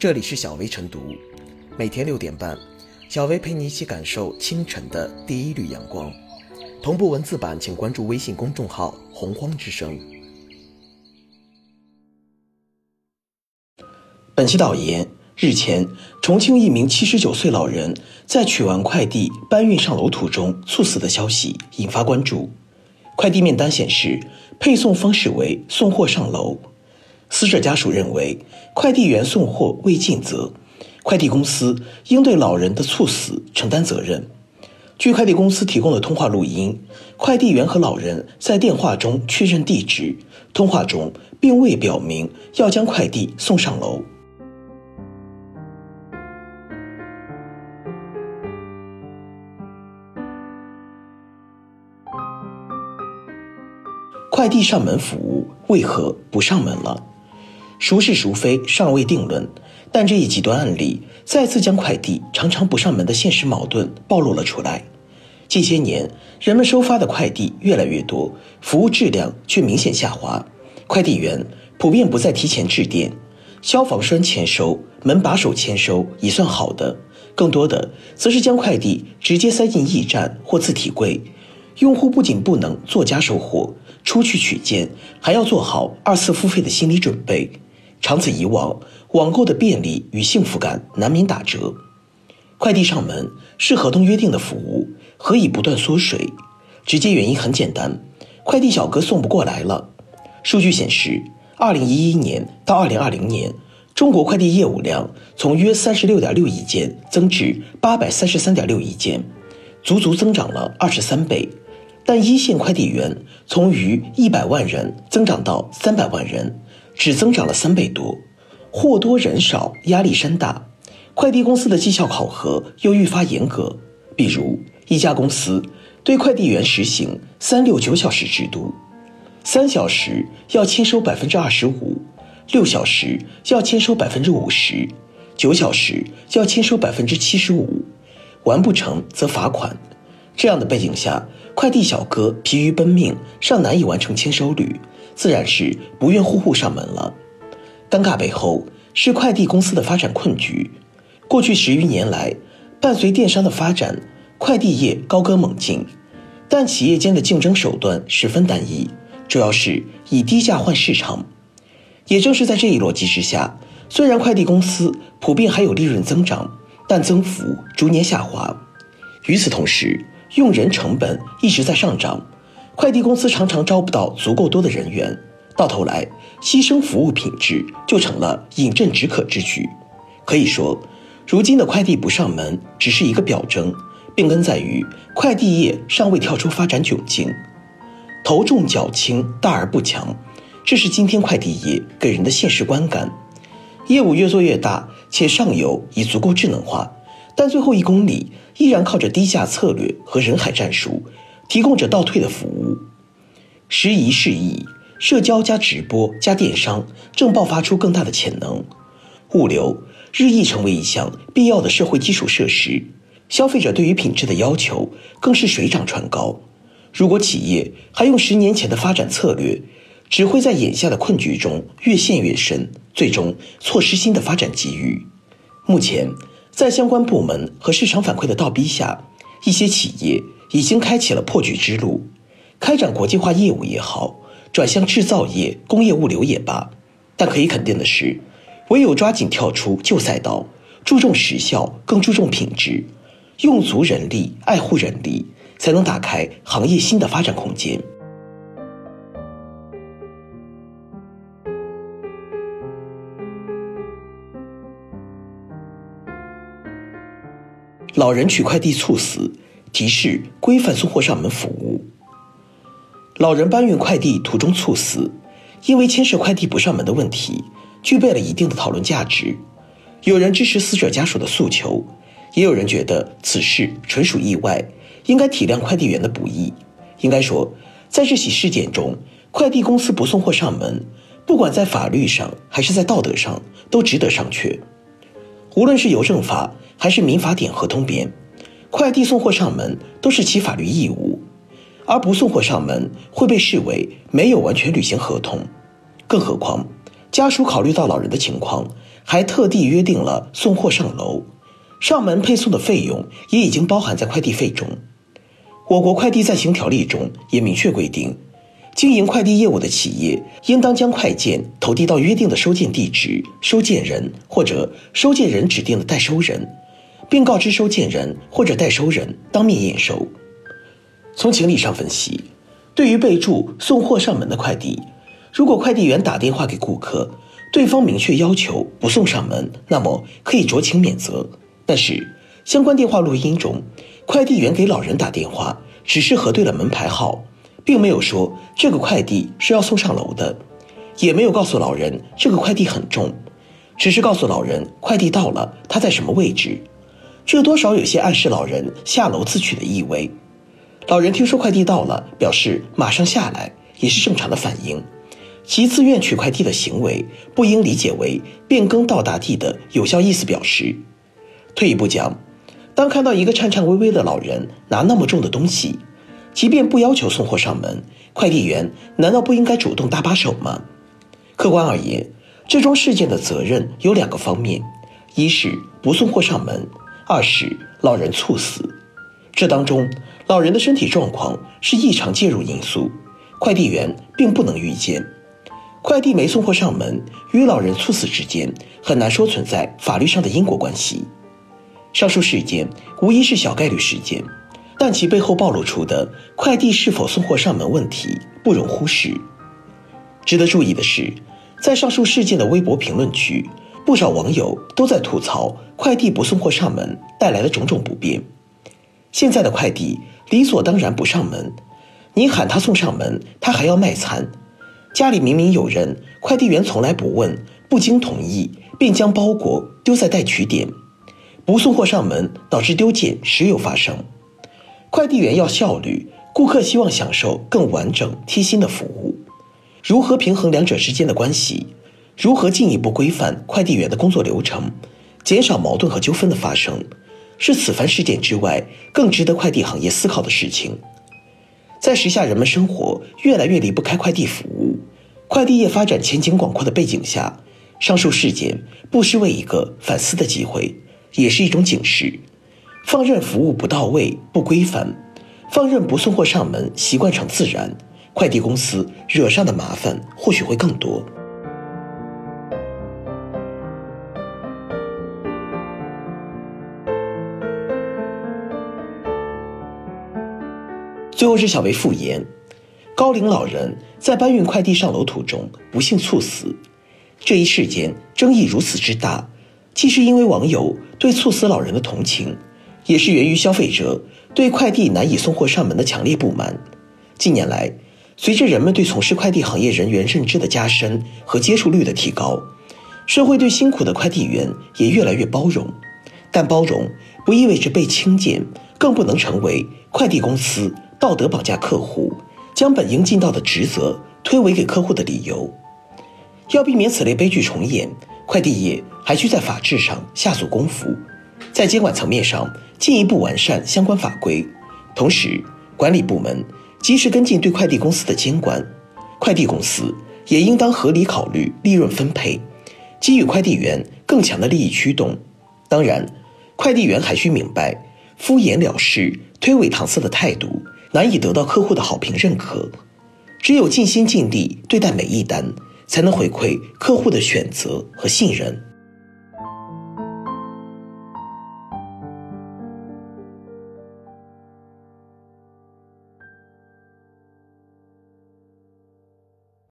这里是小薇晨读，每天六点半，小薇陪你一起感受清晨的第一缕阳光。同步文字版，请关注微信公众号“洪荒之声”。本期导言：日前，重庆一名七十九岁老人在取完快递搬运上楼途中猝死的消息引发关注。快递面单显示，配送方式为送货上楼。死者家属认为，快递员送货未尽责，快递公司应对老人的猝死承担责任。据快递公司提供的通话录音，快递员和老人在电话中确认地址，通话中并未表明要将快递送上楼。快递上门服务为何不上门了？孰是孰非尚未定论，但这一极端案例再次将快递常常不上门的现实矛盾暴露了出来。近些年，人们收发的快递越来越多，服务质量却明显下滑。快递员普遍不再提前致电，消防栓签收、门把手签收已算好的，更多的则是将快递直接塞进驿站或自提柜。用户不仅不能做家收货，出去取件还要做好二次付费的心理准备。长此以往，网购的便利与幸福感难免打折。快递上门是合同约定的服务，何以不断缩水？直接原因很简单，快递小哥送不过来了。数据显示，二零一一年到二零二零年，中国快递业务量从约三十六点六亿件增至八百三十三点六亿件，足足增长了二十三倍。但一线快递员从逾一百万人增长到三百万人。只增长了三倍多，货多人少，压力山大。快递公司的绩效考核又愈发严格，比如一家公司对快递员实行三六九小时制度，三小时要签收百分之二十五，六小时要签收百分之五十，九小时要签收百分之七十五，完不成则罚款。这样的背景下，快递小哥疲于奔命，尚难以完成签收率。自然是不愿户户上门了。尴尬背后是快递公司的发展困局。过去十余年来，伴随电商的发展，快递业高歌猛进，但企业间的竞争手段十分单一，主要是以低价换市场。也正是在这一逻辑之下，虽然快递公司普遍还有利润增长，但增幅逐年下滑。与此同时，用人成本一直在上涨。快递公司常常招不到足够多的人员，到头来牺牲服务品质就成了饮鸩止渴之举。可以说，如今的快递不上门只是一个表征，病根在于快递业尚未跳出发展窘境，头重脚轻，大而不强，这是今天快递业给人的现实观感。业务越做越大，且上游已足够智能化，但最后一公里依然靠着低价策略和人海战术。提供着倒退的服务，时移世易，社交加直播加电商正爆发出更大的潜能，物流日益成为一项必要的社会基础设施，消费者对于品质的要求更是水涨船高。如果企业还用十年前的发展策略，只会在眼下的困局中越陷越深，最终错失新的发展机遇。目前，在相关部门和市场反馈的倒逼下，一些企业。已经开启了破局之路，开展国际化业务也好，转向制造业、工业物流也罢。但可以肯定的是，唯有抓紧跳出旧赛道，注重时效，更注重品质，用足人力，爱护人力，才能打开行业新的发展空间。老人取快递猝死。提示：规范送货上门服务。老人搬运快递途中猝死，因为牵涉快递不上门的问题，具备了一定的讨论价值。有人支持死者家属的诉求，也有人觉得此事纯属意外，应该体谅快递员的不易。应该说，在这起事件中，快递公司不送货上门，不管在法律上还是在道德上，都值得商榷。无论是邮政法还是民法典合同编。快递送货上门都是其法律义务，而不送货上门会被视为没有完全履行合同。更何况，家属考虑到老人的情况，还特地约定了送货上楼，上门配送的费用也已经包含在快递费中。我国快递暂行条例中也明确规定，经营快递业务的企业应当将快件投递到约定的收件地址、收件人或者收件人指定的代收人，并告知收件人或者代收人当面验收。从情理上分析，对于备注送货上门的快递，如果快递员打电话给顾客，对方明确要求不送上门，那么可以酌情免责。但是相关电话录音中，快递员给老人打电话，只是核对了门牌号，并没有说这个快递是要送上楼的，也没有告诉老人这个快递很重，只是告诉老人快递到了，他在什么位置，这多少有些暗示老人下楼自取的意味。老人听说快递到了，表示马上下来，也是正常的反应。其自愿取快递的行为，不应理解为变更到达地的有效意思表示。退一步讲。当看到一个颤颤巍巍的老人拿那么重的东西，即便不要求送货上门，快递员难道不应该主动搭把手吗？客观而言，这桩事件的责任有两个方面：一是不送货上门，二是老人猝死。这当中，老人的身体状况是异常介入因素，快递员并不能预见。快递没送货上门与老人猝死之间，很难说存在法律上的因果关系。上述事件无疑是小概率事件，但其背后暴露出的快递是否送货上门问题不容忽视。值得注意的是，在上述事件的微博评论区，不少网友都在吐槽快递不送货上门带来的种种不便。现在的快递理所当然不上门，你喊他送上门，他还要卖惨。家里明明有人，快递员从来不问，不经同意便将包裹丢在待取点。不送货上门导致丢件时有发生，快递员要效率，顾客希望享受更完整贴心的服务，如何平衡两者之间的关系？如何进一步规范快递员的工作流程，减少矛盾和纠纷的发生，是此番事件之外更值得快递行业思考的事情。在时下人们生活越来越离不开快递服务，快递业发展前景广阔的背景下，上述事件不失为一个反思的机会。也是一种警示，放任服务不到位、不规范，放任不送货上门习惯成自然，快递公司惹上的麻烦或许会更多。最后是小维复言，高龄老人在搬运快递上楼途中不幸猝死，这一事件争议如此之大。既是因为网友对猝死老人的同情，也是源于消费者对快递难以送货上门的强烈不满。近年来，随着人们对从事快递行业人员认知的加深和接触率的提高，社会对辛苦的快递员也越来越包容。但包容不意味着被轻贱，更不能成为快递公司道德绑架客户、将本应尽到的职责推诿给客户的理由。要避免此类悲剧重演。快递业还需在法制上下足功夫，在监管层面上进一步完善相关法规，同时管理部门及时跟进对快递公司的监管，快递公司也应当合理考虑利润分配，给予快递员更强的利益驱动。当然，快递员还需明白，敷衍了事、推诿搪塞的态度难以得到客户的好评认可，只有尽心尽力对待每一单。才能回馈客户的选择和信任。